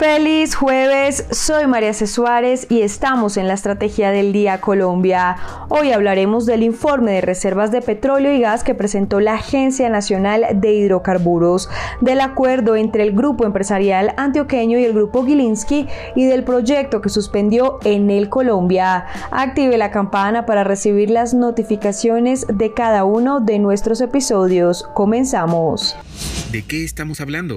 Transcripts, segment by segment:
Feliz jueves, soy María C. Suárez y estamos en la Estrategia del Día Colombia. Hoy hablaremos del informe de reservas de petróleo y gas que presentó la Agencia Nacional de Hidrocarburos, del acuerdo entre el Grupo Empresarial Antioqueño y el Grupo Gilinski y del proyecto que suspendió en el Colombia. Active la campana para recibir las notificaciones de cada uno de nuestros episodios. Comenzamos. ¿De qué estamos hablando?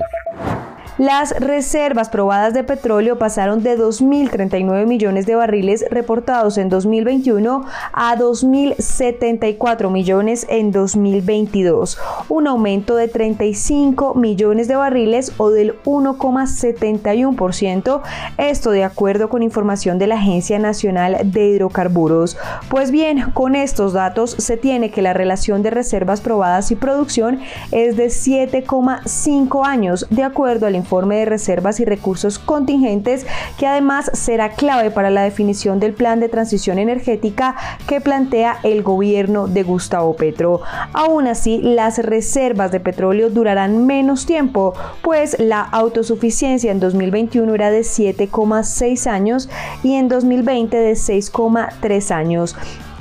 Las reservas probadas de petróleo pasaron de 2.039 millones de barriles reportados en 2021 a 2.074 millones en 2022, un aumento de 35 millones de barriles o del 1,71%, esto de acuerdo con información de la Agencia Nacional de Hidrocarburos. Pues bien, con estos datos se tiene que la relación de reservas probadas y producción es de 7,5 años, de acuerdo al informe de reservas y recursos contingentes que además será clave para la definición del plan de transición energética que plantea el gobierno de Gustavo Petro. Aún así, las reservas de petróleo durarán menos tiempo, pues la autosuficiencia en 2021 era de 7,6 años y en 2020 de 6,3 años.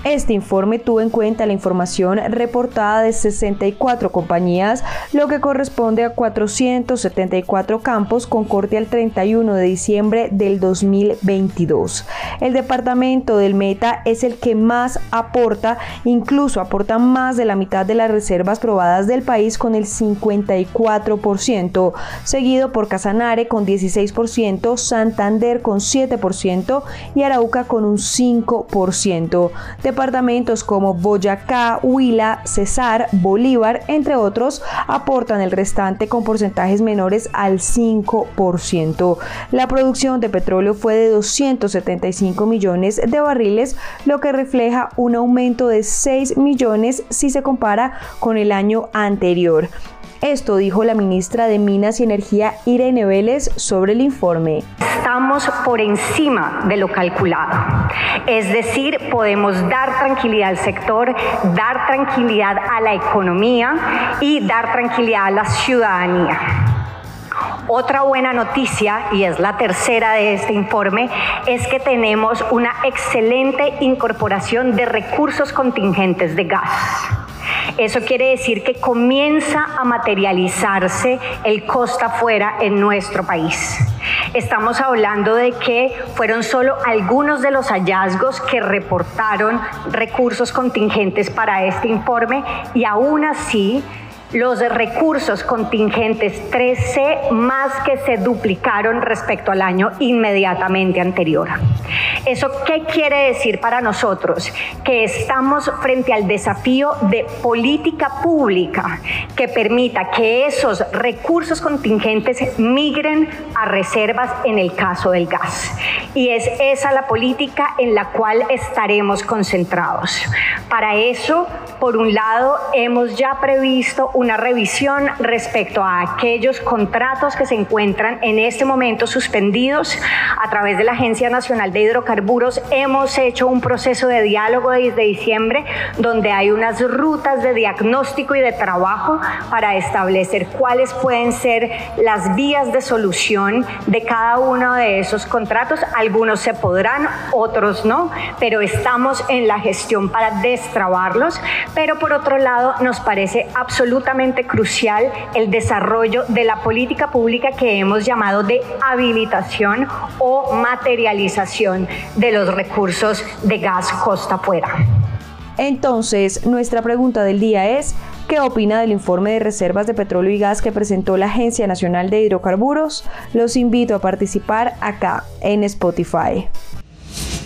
Este informe tuvo en cuenta la información reportada de 64 compañías, lo que corresponde a 474 campos con corte al 31 de diciembre del 2022. El departamento del Meta es el que más aporta, incluso aporta más de la mitad de las reservas probadas del país con el 54%, seguido por Casanare con 16%, Santander con 7% y Arauca con un 5%. Departamentos como Boyacá, Huila, Cesar, Bolívar, entre otros, aportan el restante con porcentajes menores al 5%. La producción de petróleo fue de 275 millones de barriles, lo que refleja un aumento de 6 millones si se compara con el año anterior. Esto dijo la ministra de Minas y Energía Irene Vélez sobre el informe. Estamos por encima de lo calculado. Es decir, podemos dar tranquilidad al sector, dar tranquilidad a la economía y dar tranquilidad a la ciudadanía. Otra buena noticia, y es la tercera de este informe, es que tenemos una excelente incorporación de recursos contingentes de gas. Eso quiere decir que comienza a materializarse el costa afuera en nuestro país. Estamos hablando de que fueron solo algunos de los hallazgos que reportaron recursos contingentes para este informe y aún así los recursos contingentes 3C más que se duplicaron respecto al año inmediatamente anterior. ¿Eso qué quiere decir para nosotros? Que estamos frente al desafío de política pública que permita que esos recursos contingentes migren a reservas en el caso del gas. Y es esa la política en la cual estaremos concentrados. Para eso, por un lado, hemos ya previsto una revisión respecto a aquellos contratos que se encuentran en este momento suspendidos a través de la Agencia Nacional de Hidrocarburos. Hemos hecho un proceso de diálogo desde diciembre donde hay unas rutas de diagnóstico y de trabajo para establecer cuáles pueden ser las vías de solución de cada uno de esos contratos. Algunos se podrán, otros no, pero estamos en la gestión para destrabarlos pero por otro lado nos parece absolutamente crucial el desarrollo de la política pública que hemos llamado de habilitación o materialización de los recursos de gas costa afuera. Entonces, nuestra pregunta del día es, ¿qué opina del informe de reservas de petróleo y gas que presentó la Agencia Nacional de Hidrocarburos? Los invito a participar acá en Spotify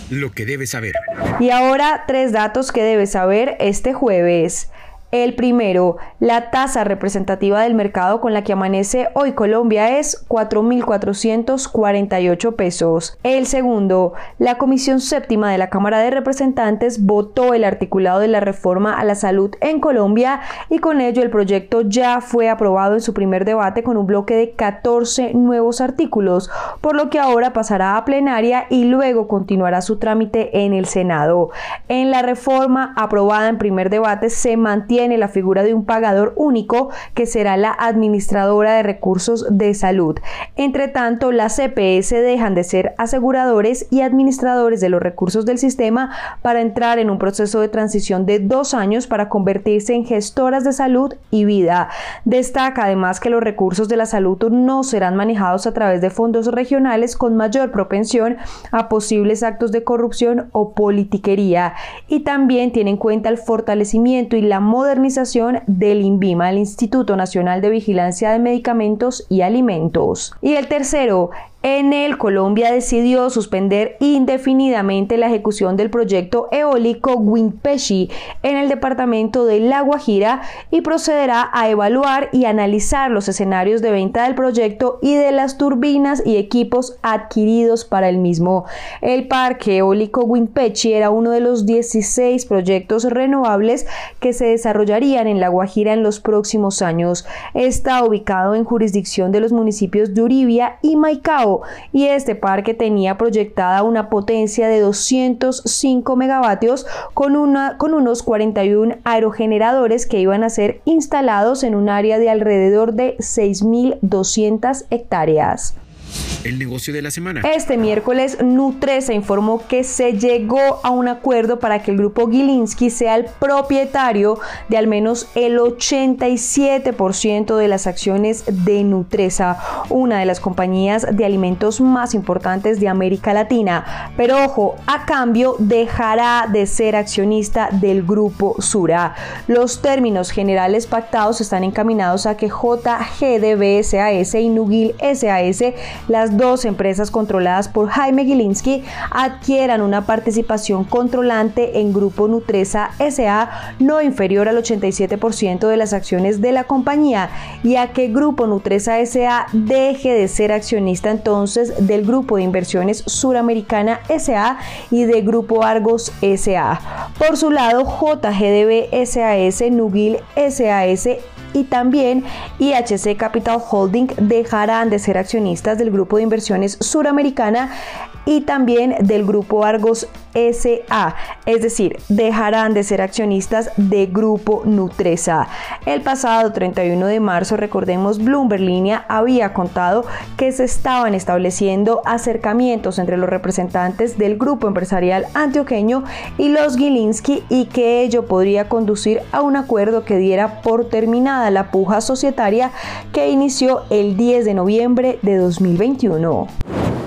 lo que debes saber. Y ahora tres datos que debes saber este jueves. El primero, la tasa representativa del mercado con la que amanece hoy Colombia es 4.448 pesos. El segundo, la Comisión Séptima de la Cámara de Representantes votó el articulado de la reforma a la salud en Colombia y con ello el proyecto ya fue aprobado en su primer debate con un bloque de 14 nuevos artículos, por lo que ahora pasará a plenaria y luego continuará su trámite en el Senado. En la reforma aprobada en primer debate se mantiene tiene la figura de un pagador único que será la administradora de recursos de salud. Entre tanto, las CPS dejan de ser aseguradores y administradores de los recursos del sistema para entrar en un proceso de transición de dos años para convertirse en gestoras de salud y vida. Destaca además que los recursos de la salud no serán manejados a través de fondos regionales con mayor propensión a posibles actos de corrupción o politiquería y también tiene en cuenta el fortalecimiento y la modernización del INVIMA, el Instituto Nacional de Vigilancia de Medicamentos y Alimentos. Y el tercero, en el Colombia decidió suspender indefinidamente la ejecución del proyecto eólico Winpeshi en el departamento de La Guajira y procederá a evaluar y analizar los escenarios de venta del proyecto y de las turbinas y equipos adquiridos para el mismo. El parque eólico Winpeshi era uno de los 16 proyectos renovables que se desarrollarían en La Guajira en los próximos años. Está ubicado en jurisdicción de los municipios de Uribia y Maicao y este parque tenía proyectada una potencia de 205 megavatios con, con unos 41 aerogeneradores que iban a ser instalados en un área de alrededor de 6.200 hectáreas. El negocio de la semana. Este miércoles, Nutresa informó que se llegó a un acuerdo para que el grupo Gilinski sea el propietario de al menos el 87% de las acciones de Nutresa, una de las compañías de alimentos más importantes de América Latina. Pero ojo, a cambio dejará de ser accionista del grupo Sura. Los términos generales pactados están encaminados a que JGDB SAS y Nugil SAS las dos empresas controladas por Jaime Gilinski adquieran una participación controlante en Grupo Nutresa SA no inferior al 87% de las acciones de la compañía y a que Grupo Nutresa SA deje de ser accionista entonces del Grupo de Inversiones Suramericana SA y de Grupo Argos SA. Por su lado, JGDB SAS, Nugil SAS y también IHC Capital Holding dejarán de ser accionistas del grupo de inversiones suramericana y también del grupo Argos SA, es decir, dejarán de ser accionistas de Grupo Nutresa. El pasado 31 de marzo, recordemos, Bloomberg Línea había contado que se estaban estableciendo acercamientos entre los representantes del grupo empresarial antioqueño y los Gilinski y que ello podría conducir a un acuerdo que diera por terminada la puja societaria que inició el 10 de noviembre de 2021.